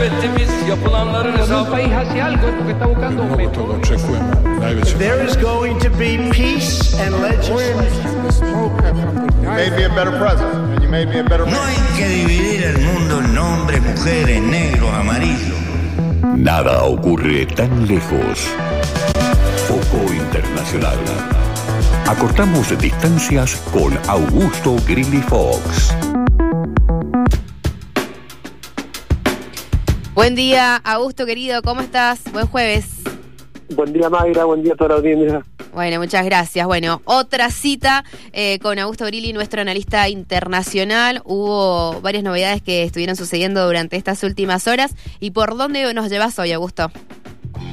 elbette yapılanların hesabı. país hace algo es porque está buscando un método. There is going to be peace and legislation. You made me a better president, and you made me a better No hay que dividir el mundo en hombres, mujeres, negros, amarillos. Nada ocurre tan lejos. Foco Internacional. Acortamos distancias con Augusto Grilly Fox. Buen día, Augusto querido, ¿cómo estás? Buen jueves. Buen día, Mayra, buen día a toda la audiencia. Bueno, muchas gracias. Bueno, otra cita eh, con Augusto Grilli, nuestro analista internacional. Hubo varias novedades que estuvieron sucediendo durante estas últimas horas. ¿Y por dónde nos llevas hoy, Augusto?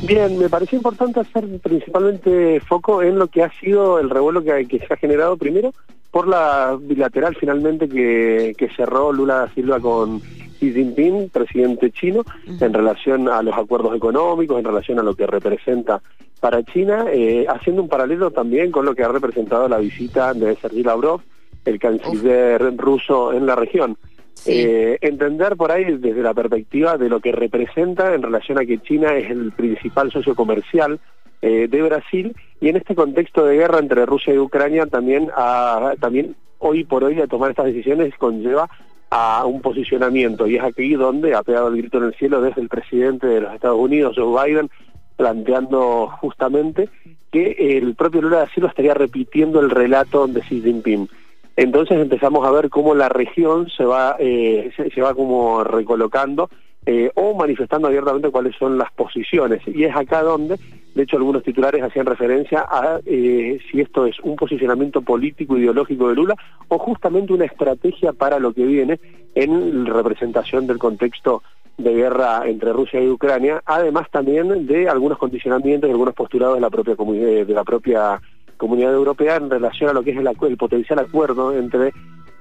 Bien, me pareció importante hacer principalmente foco en lo que ha sido el revuelo que, que se ha generado primero por la bilateral finalmente que, que cerró Lula da Silva con Xi Jinping, presidente chino, en relación a los acuerdos económicos, en relación a lo que representa para China, eh, haciendo un paralelo también con lo que ha representado la visita de Sergei Lavrov, el canciller ruso en la región. Eh, entender por ahí desde la perspectiva de lo que representa en relación a que China es el principal socio comercial eh, de Brasil y en este contexto de guerra entre Rusia y Ucrania también, a, también hoy por hoy a tomar estas decisiones conlleva a un posicionamiento y es aquí donde ha pegado el grito en el cielo desde el presidente de los Estados Unidos, Joe Biden, planteando justamente que el propio Lula da Silva estaría repitiendo el relato de Xi Jinping. Entonces empezamos a ver cómo la región se va, eh, se, va como recolocando eh, o manifestando abiertamente cuáles son las posiciones. Y es acá donde, de hecho, algunos titulares hacían referencia a eh, si esto es un posicionamiento político ideológico de Lula o justamente una estrategia para lo que viene en representación del contexto de guerra entre Rusia y Ucrania, además también de algunos condicionamientos y algunos postulados de la propia comunidad de la propia Comunidad Europea en relación a lo que es el, potencial acuerdo entre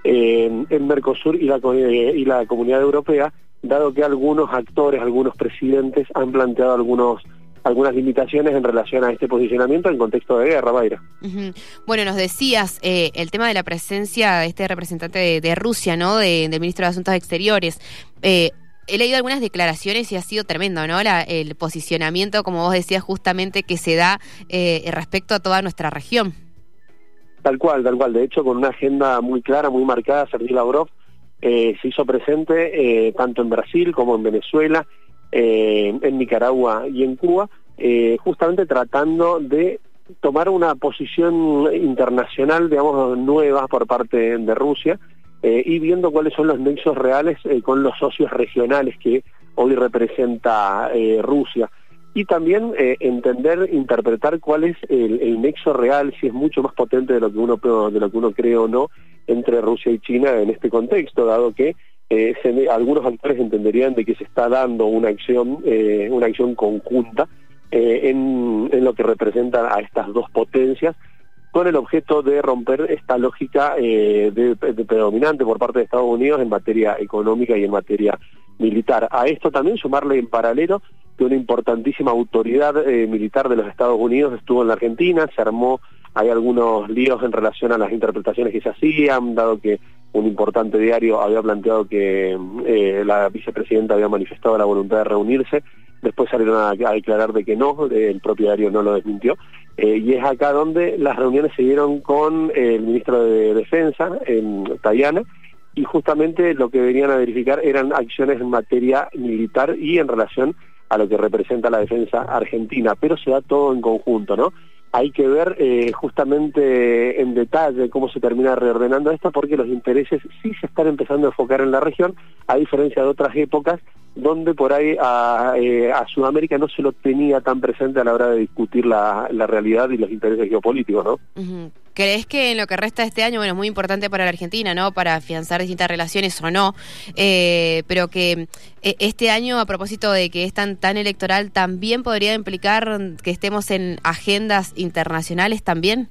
eh, el Mercosur eh, y la Comunidad Europea, dado que algunos actores, algunos presidentes han planteado algunos algunas limitaciones en relación a este posicionamiento en contexto de guerra, Mayra. Bueno, nos decías eh, el tema de la presencia de este representante de, Rusia, ¿no? del ministro de Asuntos Exteriores. Eh, he leído algunas declaraciones y ha sido tremendo, ¿no? el posicionamiento, como vos decías, justamente que se da eh, respecto a toda nuestra región. Tal cual, tal cual. De hecho, con una agenda muy clara, muy marcada, Sergio Lavrov eh, se hizo presente eh, tanto en Brasil como en Venezuela, en Nicaragua y en Cuba, justamente tratando de tomar una posición internacional, digamos, nueva por parte de Rusia, eh, y viendo cuáles son los nexos reales eh, con los socios regionales que hoy representa eh, Rusia. Y también entender, interpretar cuál es el, nexo real, si es mucho más potente de lo que uno de lo que uno cree o no, entre Rusia y China en este contexto, dado que algunos actores entenderían de que se está dando una acción, una acción conjunta en, lo que representan a estas dos potencias con el objeto de romper esta lógica eh, de, predominante por parte de Estados Unidos en materia económica y en materia militar. A esto también sumarle en paralelo que una importantísima autoridad eh, militar de los Estados Unidos estuvo en la Argentina, se armó, hay algunos líos en relación a las interpretaciones que se hacían, dado que un importante diario había planteado que eh, la vicepresidenta había manifestado la voluntad de reunirse, después salieron a, declarar de que no, el propio diario no lo desmintió, eh, y es acá donde las reuniones se dieron con el ministro de Defensa, en Tayana, y justamente lo que venían a verificar eran acciones en materia militar y en relación a lo que representa la defensa argentina, pero se da todo en conjunto, ¿no? Hay que ver eh, justamente en detalle cómo se termina reordenando esto, porque los intereses sí se están empezando a enfocar en la región, a diferencia de otras épocas donde por ahí a, eh, a, Sudamérica no se lo tenía tan presente a la hora de discutir la, la realidad y los intereses geopolíticos, ¿no? ¿Crees que en lo que resta de este año, bueno, es muy importante para la Argentina, ¿no? Para afianzar distintas relaciones o no, eh, pero que eh, este año, a propósito de que es tan, tan electoral, también podría implicar que estemos en agendas internacionales también?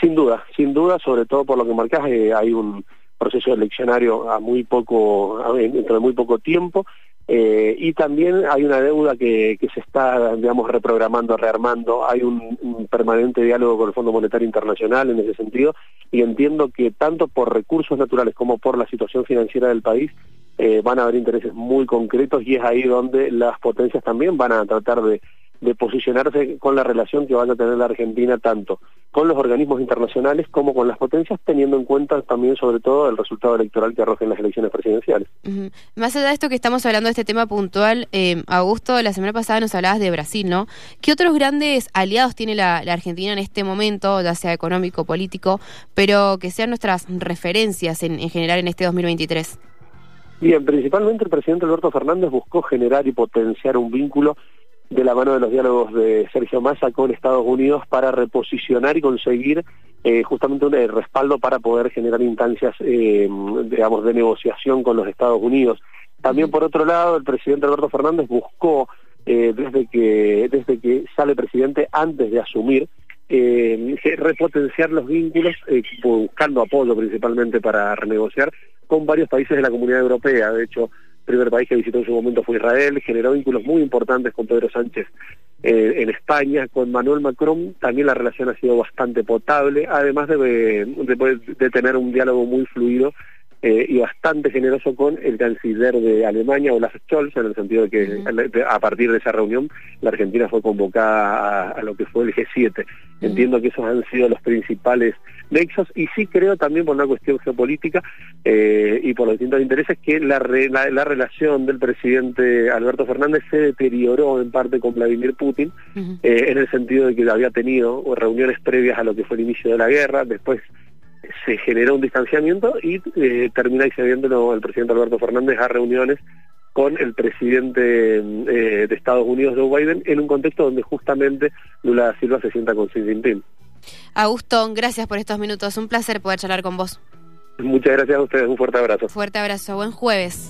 Sin duda, sin duda, sobre todo por lo que marcas, hay un proceso eleccionario a muy poco, dentro de muy poco tiempo, eh, y también hay una deuda que, que, se está, digamos, reprogramando, rearmando. Hay un, un, permanente diálogo con el Fondo Monetario Internacional en ese sentido y entiendo que tanto por recursos naturales como por la situación financiera del país eh, van a haber intereses muy concretos y es ahí donde las potencias también van a tratar de de posicionarse con la relación que van a tener la Argentina tanto con los organismos internacionales como con las potencias, teniendo en cuenta también sobre todo el resultado electoral que arrojen las elecciones presidenciales. Más allá de esto que estamos hablando de este tema puntual, eh, Augusto, la semana pasada nos hablabas de Brasil, ¿no? ¿Qué otros grandes aliados tiene la, Argentina en este momento, ya sea económico, político, pero que sean nuestras referencias en, en general en este 2023? Bien, principalmente el presidente Alberto Fernández buscó generar y potenciar un vínculo de la mano de los diálogos de Sergio Massa con Estados Unidos para reposicionar y conseguir eh, justamente un eh, respaldo para poder generar instancias, eh, digamos, de negociación con los Estados Unidos. También, por otro lado, el presidente Alberto Fernández buscó, desde, que, desde que sale presidente, antes de asumir, repotenciar los vínculos, buscando apoyo principalmente para renegociar con varios países de la Comunidad Europea. De hecho, primer país que visitó en su momento fue Israel, generó vínculos muy importantes con Pedro Sánchez eh, en España, con Manuel Macron también la relación ha sido bastante potable, además de, de tener un diálogo muy fluido eh, y bastante generoso con el canciller de Alemania, Olaf Scholz, en el sentido de que a partir de esa reunión la Argentina fue convocada a, lo que fue el G7. Entiendo que esos han sido los principales nexos y sí creo también por una cuestión geopolítica eh, y por los distintos intereses que la, la, relación del presidente Alberto Fernández se deterioró en parte con Vladimir Putin, eh, en el sentido de que había tenido reuniones previas a lo que fue el inicio de la guerra, después se generó un distanciamiento y eh, termina accediendo el presidente Alberto Fernández a reuniones con el presidente eh, de Estados Unidos, Joe Biden, en un contexto donde justamente Lula da Silva se sienta con Xi Jinping. Augusto, gracias por estos minutos. Un placer poder charlar con vos. Muchas gracias a ustedes. Un fuerte abrazo. Fuerte abrazo. Buen jueves.